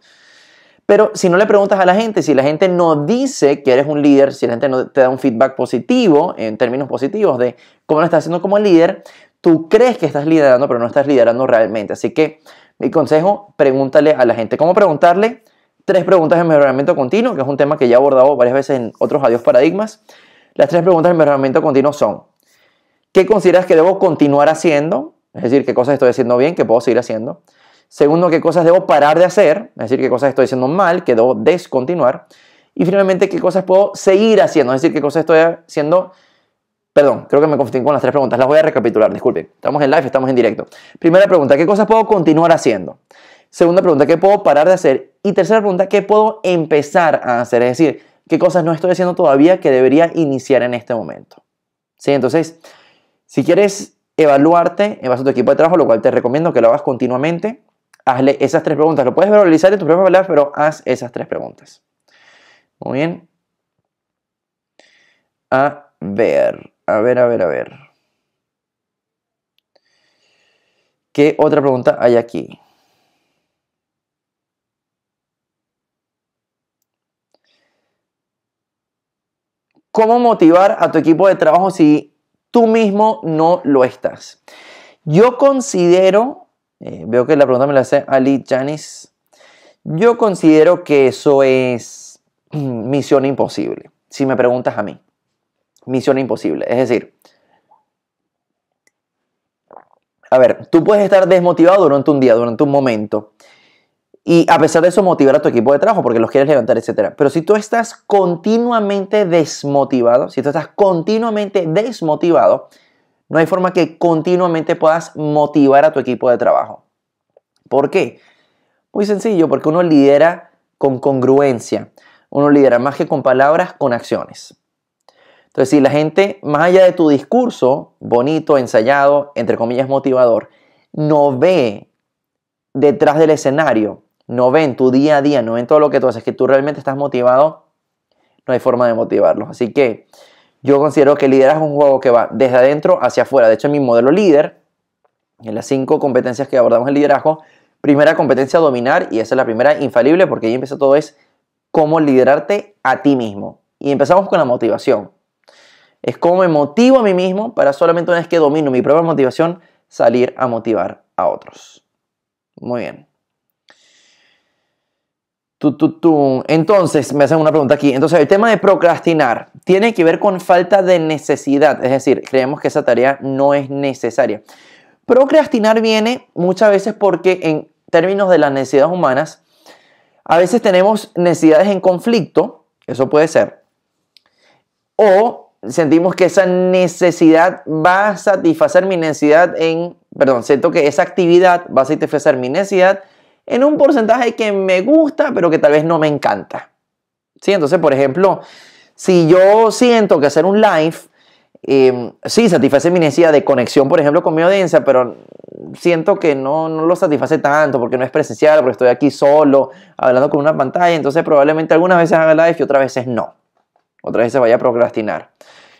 Pero si no le preguntas a la gente, si la gente no dice que eres un líder, si la gente no te da un feedback positivo, en términos positivos de cómo lo estás haciendo como líder, tú crees que estás liderando, pero no estás liderando realmente. Así que mi consejo, pregúntale a la gente. ¿Cómo preguntarle? Tres preguntas de mejoramiento continuo, que es un tema que ya he abordado varias veces en otros adiós paradigmas. Las tres preguntas de mejoramiento continuo son, ¿qué consideras que debo continuar haciendo? Es decir, ¿qué cosas estoy haciendo bien, que puedo seguir haciendo? Segundo, ¿qué cosas debo parar de hacer? Es decir, ¿qué cosas estoy haciendo mal, que debo descontinuar? Y finalmente, ¿qué cosas puedo seguir haciendo? Es decir, ¿qué cosas estoy haciendo? Perdón, creo que me confundí con las tres preguntas. Las voy a recapitular, disculpen. Estamos en live, estamos en directo. Primera pregunta, ¿qué cosas puedo continuar haciendo? Segunda pregunta, ¿qué puedo parar de hacer? Y tercera pregunta, ¿qué puedo empezar a hacer? Es decir, ¿qué cosas no estoy haciendo todavía que debería iniciar en este momento? ¿Sí? Entonces, si quieres evaluarte en base a tu equipo de trabajo, lo cual te recomiendo que lo hagas continuamente, hazle esas tres preguntas. Lo puedes verbalizar en tu propia palabra, pero haz esas tres preguntas. Muy bien. A ver, a ver, a ver, a ver. ¿Qué otra pregunta hay aquí? ¿Cómo motivar a tu equipo de trabajo si tú mismo no lo estás? Yo considero eh, veo que la pregunta me la hace Ali Janis. Yo considero que eso es misión imposible, si me preguntas a mí. Misión imposible. Es decir, a ver, tú puedes estar desmotivado durante un día, durante un momento, y a pesar de eso motivar a tu equipo de trabajo porque los quieres levantar, etc. Pero si tú estás continuamente desmotivado, si tú estás continuamente desmotivado, no hay forma que continuamente puedas motivar a tu equipo de trabajo. ¿Por qué? Muy sencillo, porque uno lidera con congruencia. Uno lidera más que con palabras, con acciones. Entonces, si la gente, más allá de tu discurso, bonito, ensayado, entre comillas, motivador, no ve detrás del escenario, no ve en tu día a día, no ve en todo lo que tú haces, que tú realmente estás motivado, no hay forma de motivarlos. Así que yo considero que el liderazgo es un juego que va desde adentro hacia afuera. De hecho, en mi modelo líder, en las cinco competencias que abordamos el liderazgo, primera competencia dominar, y esa es la primera infalible porque ahí empieza todo, es cómo liderarte a ti mismo. Y empezamos con la motivación. Es cómo me motivo a mí mismo para solamente una vez que domino mi propia motivación, salir a motivar a otros. Muy bien. Entonces, me hacen una pregunta aquí. Entonces, el tema de procrastinar tiene que ver con falta de necesidad. Es decir, creemos que esa tarea no es necesaria. Procrastinar viene muchas veces porque en términos de las necesidades humanas, a veces tenemos necesidades en conflicto, eso puede ser, o sentimos que esa necesidad va a satisfacer mi necesidad en, perdón, siento que esa actividad va a satisfacer mi necesidad en un porcentaje que me gusta, pero que tal vez no me encanta. ¿Sí? Entonces, por ejemplo, si yo siento que hacer un live, eh, sí, satisface mi necesidad de conexión, por ejemplo, con mi audiencia, pero siento que no, no lo satisface tanto porque no es presencial, porque estoy aquí solo, hablando con una pantalla, entonces probablemente algunas veces haga live y otras veces no. Otras veces vaya a procrastinar.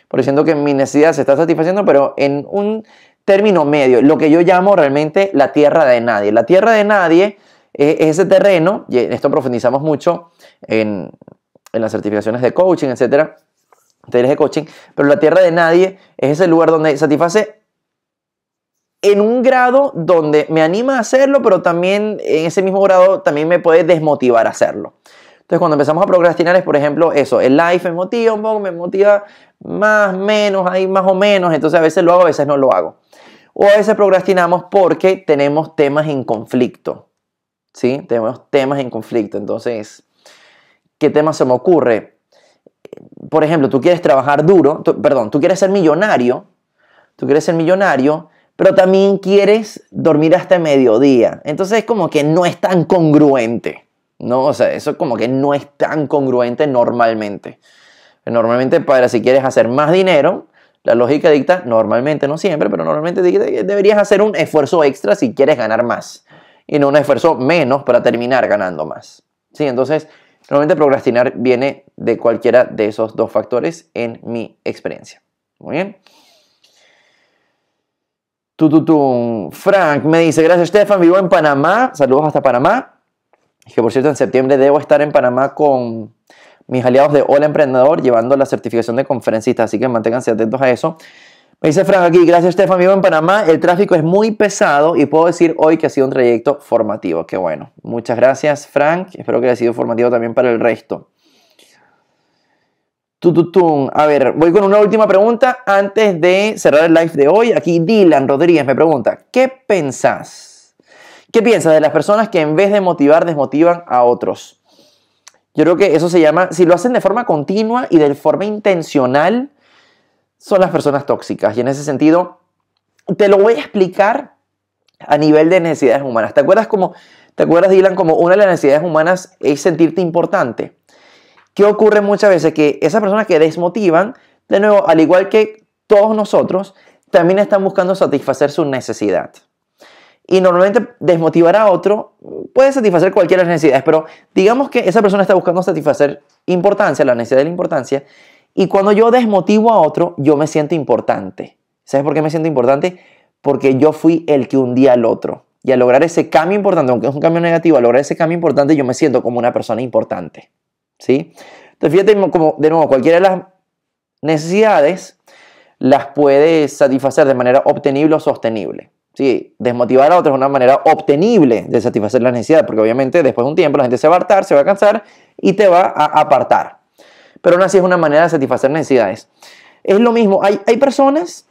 porque siento que mi necesidad se está satisfaciendo, pero en un término medio, lo que yo llamo realmente la tierra de nadie. La tierra de nadie ese terreno, y en esto profundizamos mucho en, en las certificaciones de coaching, etcétera, talleres de coaching, pero la tierra de nadie es ese lugar donde satisface en un grado donde me anima a hacerlo, pero también en ese mismo grado también me puede desmotivar a hacerlo. Entonces, cuando empezamos a procrastinar es, por ejemplo, eso, el live me motiva un poco, me motiva más, menos, ahí más o menos, entonces a veces lo hago, a veces no lo hago. O a veces procrastinamos porque tenemos temas en conflicto, ¿sí? Tenemos temas en conflicto, entonces, ¿qué tema se me ocurre? Por ejemplo, tú quieres trabajar duro, perdón, tú quieres ser millonario, tú quieres ser millonario, pero también quieres dormir hasta mediodía. Entonces es como que no es tan congruente. ¿no? O sea, eso como que no es tan congruente normalmente. Normalmente para si quieres hacer más dinero, la lógica dicta, normalmente, no siempre, pero normalmente deberías hacer un esfuerzo extra si quieres ganar más y no un esfuerzo menos para terminar ganando más. ¿Sí? Entonces, normalmente procrastinar viene de cualquiera de esos dos factores en mi experiencia. Muy bien. Tututum. Frank me dice, gracias Stefan, vivo en Panamá. Saludos hasta Panamá que por cierto en septiembre debo estar en Panamá con mis aliados de Hola Emprendedor llevando la certificación de conferencista, así que manténganse atentos a eso. Me dice Frank aquí, gracias Estefan, vivo en Panamá, el tráfico es muy pesado y puedo decir hoy que ha sido un trayecto formativo, qué bueno. Muchas gracias Frank, espero que haya sido formativo también para el resto. Tututum. A ver, voy con una última pregunta antes de cerrar el live de hoy. Aquí Dylan Rodríguez me pregunta, ¿qué pensás ¿Qué piensas de las personas que en vez de motivar desmotivan a otros? Yo creo que eso se llama, si lo hacen de forma continua y de forma intencional, son las personas tóxicas. Y en ese sentido, te lo voy a explicar a nivel de necesidades humanas. ¿Te acuerdas como, te acuerdas Dylan, como una de las necesidades humanas es sentirte importante? ¿Qué ocurre muchas veces? Que esas personas que desmotivan, de nuevo, al igual que todos nosotros, también están buscando satisfacer su necesidad. Y normalmente desmotivar a otro puede satisfacer cualquiera de las necesidades, pero digamos que esa persona está buscando satisfacer importancia, la necesidad de la importancia, y cuando yo desmotivo a otro, yo me siento importante. ¿Sabes por qué me siento importante? Porque yo fui el que hundía al otro. Y al lograr ese cambio importante, aunque es un cambio negativo, al lograr ese cambio importante, yo me siento como una persona importante. ¿Sí? Entonces, fíjate como, de nuevo, cualquiera de las necesidades las puede satisfacer de manera obtenible o sostenible. Sí, desmotivar a otros es una manera obtenible de satisfacer la necesidad, porque obviamente después de un tiempo la gente se va a hartar, se va a cansar y te va a apartar. Pero aún así es una manera de satisfacer necesidades. Es lo mismo, hay, hay personas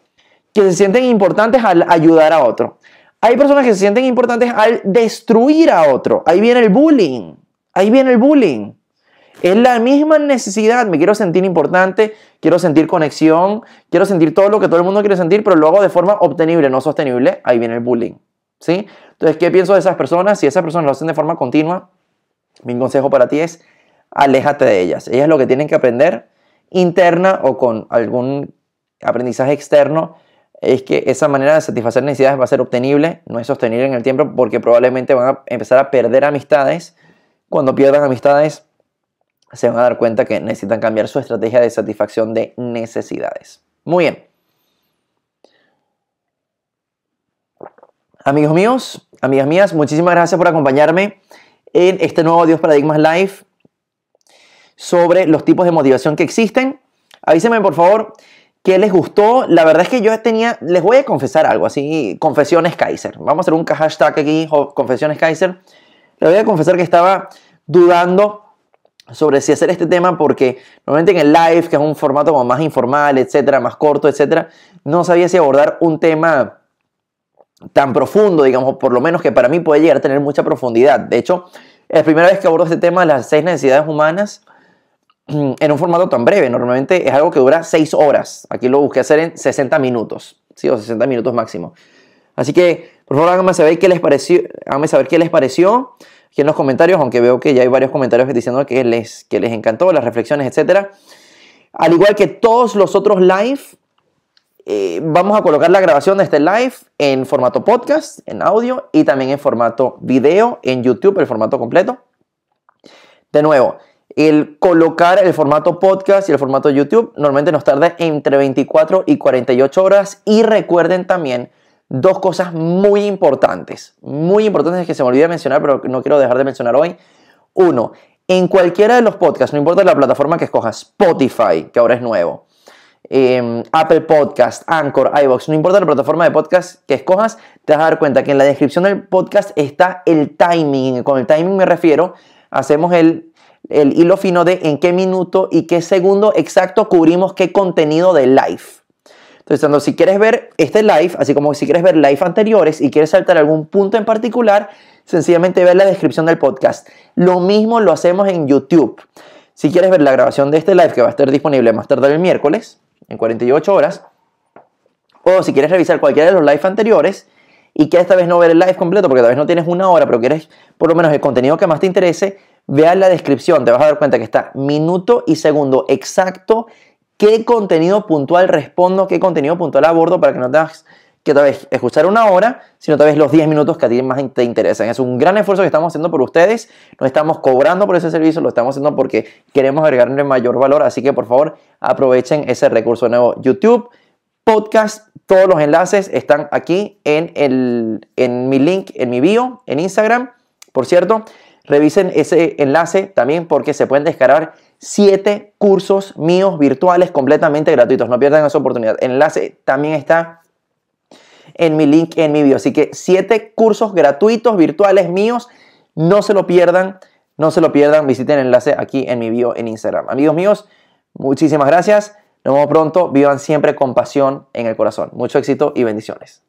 que se sienten importantes al ayudar a otro. Hay personas que se sienten importantes al destruir a otro. Ahí viene el bullying. Ahí viene el bullying. Es la misma necesidad, me quiero sentir importante, quiero sentir conexión, quiero sentir todo lo que todo el mundo quiere sentir, pero lo hago de forma obtenible, no sostenible, ahí viene el bullying. ¿sí? Entonces, ¿qué pienso de esas personas? Si esas personas lo hacen de forma continua, mi consejo para ti es, aléjate de ellas. Ellas lo que tienen que aprender interna o con algún aprendizaje externo es que esa manera de satisfacer necesidades va a ser obtenible, no es sostenible en el tiempo porque probablemente van a empezar a perder amistades. Cuando pierdan amistades, se van a dar cuenta que necesitan cambiar su estrategia de satisfacción de necesidades. Muy bien. Amigos míos, amigas mías, muchísimas gracias por acompañarme en este nuevo Dios Paradigmas Live sobre los tipos de motivación que existen. Avísenme por favor qué les gustó. La verdad es que yo tenía, les voy a confesar algo así, confesiones Kaiser. Vamos a hacer un hashtag aquí, confesiones Kaiser. Les voy a confesar que estaba dudando sobre si hacer este tema porque normalmente en el live, que es un formato como más informal, etcétera, más corto, etcétera, no sabía si abordar un tema tan profundo, digamos, por lo menos que para mí puede llegar a tener mucha profundidad. De hecho, es la primera vez que abordo este tema de las seis necesidades humanas en un formato tan breve. Normalmente es algo que dura seis horas. Aquí lo busqué hacer en 60 minutos, ¿sí? O 60 minutos máximo. Así que, por favor, háganme saber qué les pareció. Háganme saber qué les pareció aquí en los comentarios, aunque veo que ya hay varios comentarios diciendo que les, que les encantó, las reflexiones, etc. Al igual que todos los otros live, eh, vamos a colocar la grabación de este live en formato podcast, en audio y también en formato video en YouTube, el formato completo. De nuevo, el colocar el formato podcast y el formato YouTube normalmente nos tarda entre 24 y 48 horas. Y recuerden también dos cosas muy importantes, muy importantes que se me olvidó mencionar, pero no quiero dejar de mencionar hoy. Uno, en cualquiera de los podcasts, no importa la plataforma que escojas, Spotify, que ahora es nuevo, em, Apple Podcast, Anchor, iBox, no importa la plataforma de podcast que escojas, te vas a dar cuenta que en la descripción del podcast está el timing. Con el timing me refiero, hacemos el, el hilo fino de en qué minuto y qué segundo exacto cubrimos qué contenido de live. Entonces, si quieres ver este live, así como si quieres ver live anteriores y quieres saltar algún punto en particular, sencillamente ve la descripción del podcast. Lo mismo lo hacemos en YouTube. Si quieres ver la grabación de este live que va a estar disponible más tarde el miércoles, en 48 horas, o si quieres revisar cualquiera de los live anteriores y que esta vez no ver el live completo porque tal vez no tienes una hora, pero quieres por lo menos el contenido que más te interese, vea la descripción, te vas a dar cuenta que está minuto y segundo exacto qué contenido puntual respondo, qué contenido puntual abordo para que no tengas que tal vez escuchar una hora, sino tal vez los 10 minutos que a ti más te interesan. Es un gran esfuerzo que estamos haciendo por ustedes, no estamos cobrando por ese servicio, lo estamos haciendo porque queremos agregarle mayor valor, así que por favor aprovechen ese recurso nuevo. YouTube, podcast, todos los enlaces están aquí en, el, en mi link, en mi bio, en Instagram. Por cierto, revisen ese enlace también porque se pueden descargar siete cursos míos virtuales completamente gratuitos. No pierdan esa oportunidad. El enlace también está en mi link en mi bio. Así que siete cursos gratuitos virtuales míos. No se lo pierdan. No se lo pierdan. Visiten el enlace aquí en mi bio en Instagram. Amigos míos, muchísimas gracias. Nos vemos pronto. Vivan siempre con pasión en el corazón. Mucho éxito y bendiciones.